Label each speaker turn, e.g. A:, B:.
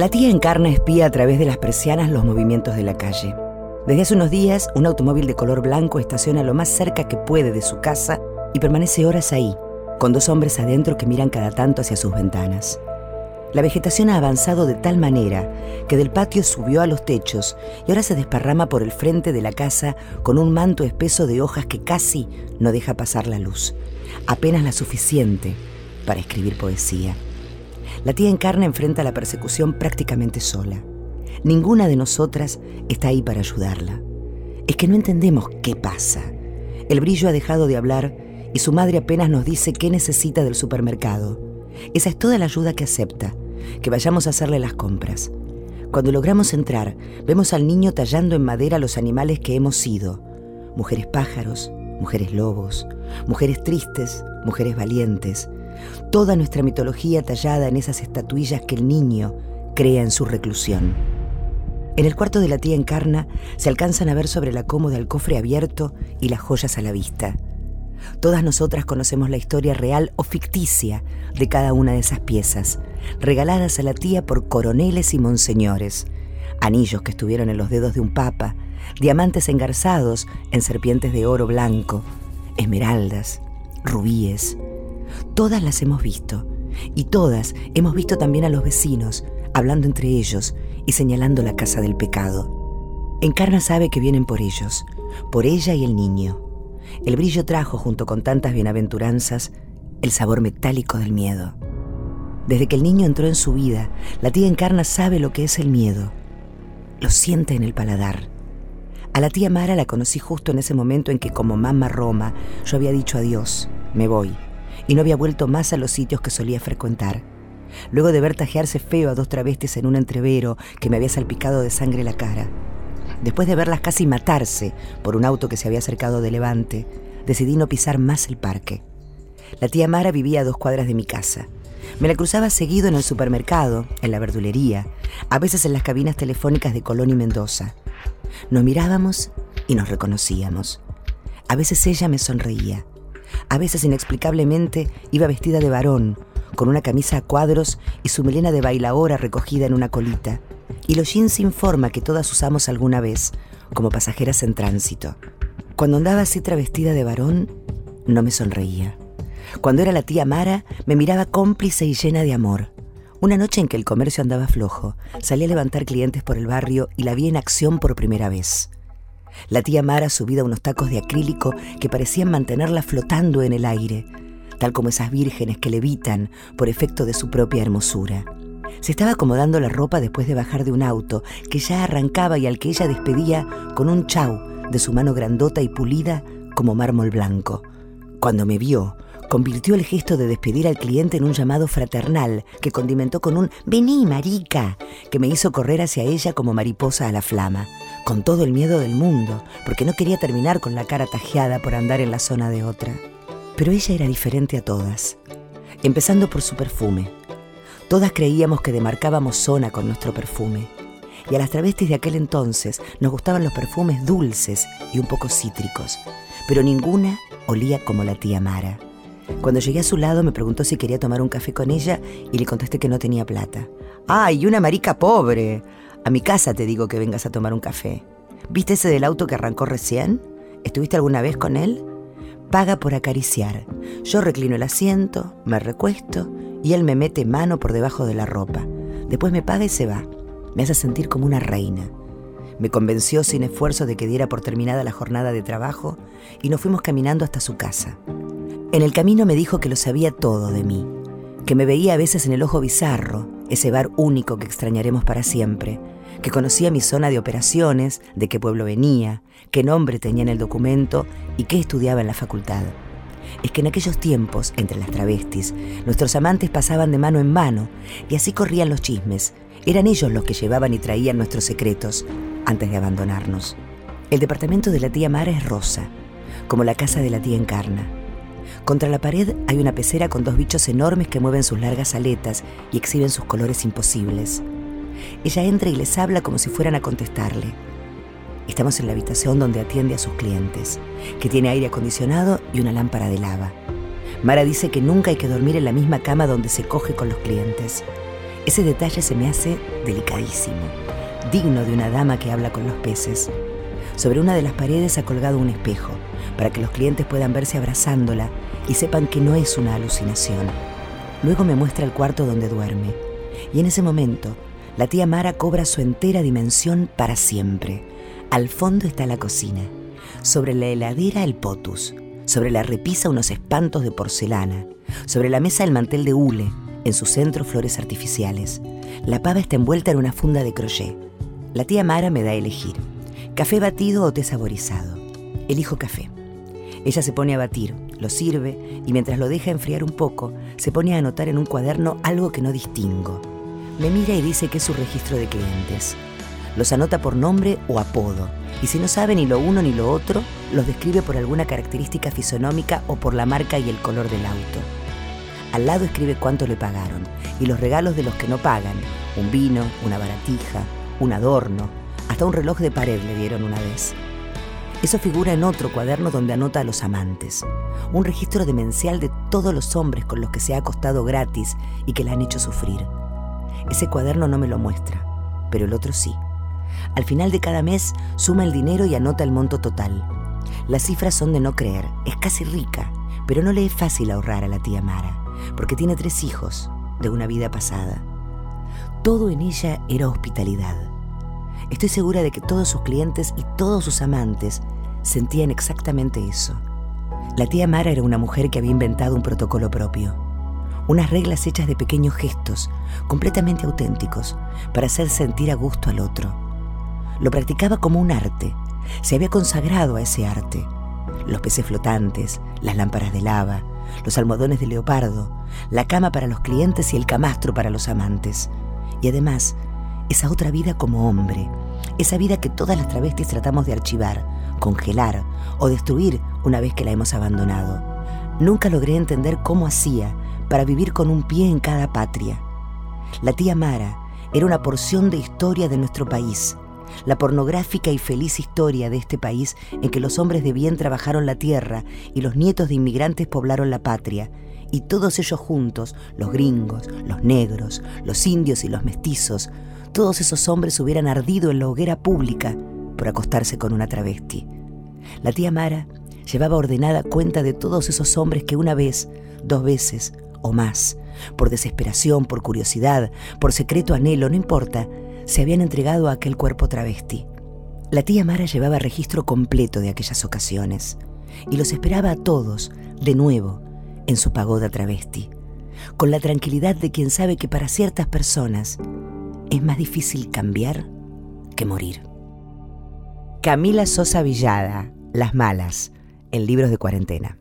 A: La tía Encarna espía a través de las persianas los movimientos de la calle. Desde hace unos días, un automóvil de color blanco estaciona lo más cerca que puede de su casa y permanece horas ahí, con dos hombres adentro que miran cada tanto hacia sus ventanas. La vegetación ha avanzado de tal manera que del patio subió a los techos y ahora se desparrama por el frente de la casa con un manto espeso de hojas que casi no deja pasar la luz, apenas la suficiente para escribir poesía. La tía Encarna enfrenta la persecución prácticamente sola. Ninguna de nosotras está ahí para ayudarla. Es que no entendemos qué pasa. El brillo ha dejado de hablar y su madre apenas nos dice qué necesita del supermercado. Esa es toda la ayuda que acepta, que vayamos a hacerle las compras. Cuando logramos entrar, vemos al niño tallando en madera los animales que hemos sido. Mujeres pájaros, mujeres lobos, mujeres tristes, mujeres valientes. Toda nuestra mitología tallada en esas estatuillas que el niño crea en su reclusión. En el cuarto de la tía Encarna se alcanzan a ver sobre la cómoda el cofre abierto y las joyas a la vista. Todas nosotras conocemos la historia real o ficticia de cada una de esas piezas, regaladas a la tía por coroneles y monseñores, anillos que estuvieron en los dedos de un papa, diamantes engarzados en serpientes de oro blanco, esmeraldas, rubíes. Todas las hemos visto, y todas hemos visto también a los vecinos, hablando entre ellos y señalando la casa del pecado. Encarna sabe que vienen por ellos, por ella y el niño. El brillo trajo, junto con tantas bienaventuranzas, el sabor metálico del miedo. Desde que el niño entró en su vida, la tía Encarna sabe lo que es el miedo. Lo siente en el paladar. A la tía Mara la conocí justo en ese momento en que, como mamá Roma, yo había dicho adiós, me voy, y no había vuelto más a los sitios que solía frecuentar luego de ver tajearse feo a dos travestis en un entrevero que me había salpicado de sangre la cara. Después de verlas casi matarse por un auto que se había acercado de Levante, decidí no pisar más el parque. La tía Mara vivía a dos cuadras de mi casa. Me la cruzaba seguido en el supermercado, en la verdulería, a veces en las cabinas telefónicas de Colón y Mendoza. Nos mirábamos y nos reconocíamos. A veces ella me sonreía. A veces inexplicablemente iba vestida de varón con una camisa a cuadros y su melena de bailaora recogida en una colita, y los jeans sin forma que todas usamos alguna vez, como pasajeras en tránsito. Cuando andaba así travestida de varón, no me sonreía. Cuando era la tía Mara, me miraba cómplice y llena de amor. Una noche en que el comercio andaba flojo, salí a levantar clientes por el barrio y la vi en acción por primera vez. La tía Mara subida a unos tacos de acrílico que parecían mantenerla flotando en el aire, tal como esas vírgenes que levitan por efecto de su propia hermosura. Se estaba acomodando la ropa después de bajar de un auto que ya arrancaba y al que ella despedía con un chau de su mano grandota y pulida como mármol blanco. Cuando me vio, convirtió el gesto de despedir al cliente en un llamado fraternal que condimentó con un Vení, marica, que me hizo correr hacia ella como mariposa a la flama, con todo el miedo del mundo, porque no quería terminar con la cara tajeada por andar en la zona de otra. Pero ella era diferente a todas, empezando por su perfume. Todas creíamos que demarcábamos zona con nuestro perfume, y a las travestis de aquel entonces nos gustaban los perfumes dulces y un poco cítricos, pero ninguna olía como la tía Mara. Cuando llegué a su lado me preguntó si quería tomar un café con ella y le contesté que no tenía plata. ¡Ay, una marica pobre! A mi casa te digo que vengas a tomar un café. ¿Viste ese del auto que arrancó recién? ¿Estuviste alguna vez con él? paga por acariciar. Yo reclino el asiento, me recuesto y él me mete mano por debajo de la ropa. Después me paga y se va. Me hace sentir como una reina. Me convenció sin esfuerzo de que diera por terminada la jornada de trabajo y nos fuimos caminando hasta su casa. En el camino me dijo que lo sabía todo de mí, que me veía a veces en el ojo bizarro, ese bar único que extrañaremos para siempre, que conocía mi zona de operaciones, de qué pueblo venía, qué nombre tenía en el documento y qué estudiaba en la facultad. Es que en aquellos tiempos, entre las travestis, nuestros amantes pasaban de mano en mano y así corrían los chismes. Eran ellos los que llevaban y traían nuestros secretos antes de abandonarnos. El departamento de la tía Mara es rosa, como la casa de la tía Encarna. Contra la pared hay una pecera con dos bichos enormes que mueven sus largas aletas y exhiben sus colores imposibles. Ella entra y les habla como si fueran a contestarle. Estamos en la habitación donde atiende a sus clientes, que tiene aire acondicionado y una lámpara de lava. Mara dice que nunca hay que dormir en la misma cama donde se coge con los clientes. Ese detalle se me hace delicadísimo, digno de una dama que habla con los peces. Sobre una de las paredes ha colgado un espejo, para que los clientes puedan verse abrazándola y sepan que no es una alucinación. Luego me muestra el cuarto donde duerme, y en ese momento la tía Mara cobra su entera dimensión para siempre. Al fondo está la cocina, sobre la heladera el potus, sobre la repisa unos espantos de porcelana, sobre la mesa el mantel de hule, en su centro flores artificiales. La pava está envuelta en una funda de crochet. La tía Mara me da a elegir, café batido o té saborizado. Elijo café. Ella se pone a batir, lo sirve y mientras lo deja enfriar un poco, se pone a anotar en un cuaderno algo que no distingo. Me mira y dice que es su registro de clientes. Los anota por nombre o apodo, y si no sabe ni lo uno ni lo otro, los describe por alguna característica fisonómica o por la marca y el color del auto. Al lado escribe cuánto le pagaron y los regalos de los que no pagan, un vino, una baratija, un adorno, hasta un reloj de pared le dieron una vez. Eso figura en otro cuaderno donde anota a los amantes, un registro demencial de todos los hombres con los que se ha acostado gratis y que la han hecho sufrir. Ese cuaderno no me lo muestra, pero el otro sí. Al final de cada mes suma el dinero y anota el monto total. Las cifras son de no creer, es casi rica, pero no le es fácil ahorrar a la tía Mara, porque tiene tres hijos de una vida pasada. Todo en ella era hospitalidad. Estoy segura de que todos sus clientes y todos sus amantes sentían exactamente eso. La tía Mara era una mujer que había inventado un protocolo propio, unas reglas hechas de pequeños gestos, completamente auténticos, para hacer sentir a gusto al otro. Lo practicaba como un arte, se había consagrado a ese arte. Los peces flotantes, las lámparas de lava, los almohadones de leopardo, la cama para los clientes y el camastro para los amantes. Y además, esa otra vida como hombre, esa vida que todas las travestis tratamos de archivar, congelar o destruir una vez que la hemos abandonado. Nunca logré entender cómo hacía para vivir con un pie en cada patria. La tía Mara era una porción de historia de nuestro país, la pornográfica y feliz historia de este país en que los hombres de bien trabajaron la tierra y los nietos de inmigrantes poblaron la patria, y todos ellos juntos, los gringos, los negros, los indios y los mestizos, todos esos hombres hubieran ardido en la hoguera pública por acostarse con una travesti. La tía Mara llevaba ordenada cuenta de todos esos hombres que una vez, dos veces o más, por desesperación, por curiosidad, por secreto anhelo, no importa, se habían entregado a aquel cuerpo travesti. La tía Mara llevaba registro completo de aquellas ocasiones y los esperaba a todos, de nuevo, en su pagoda travesti, con la tranquilidad de quien sabe que para ciertas personas es más difícil cambiar que morir. Camila Sosa Villada, Las Malas, en libros de cuarentena.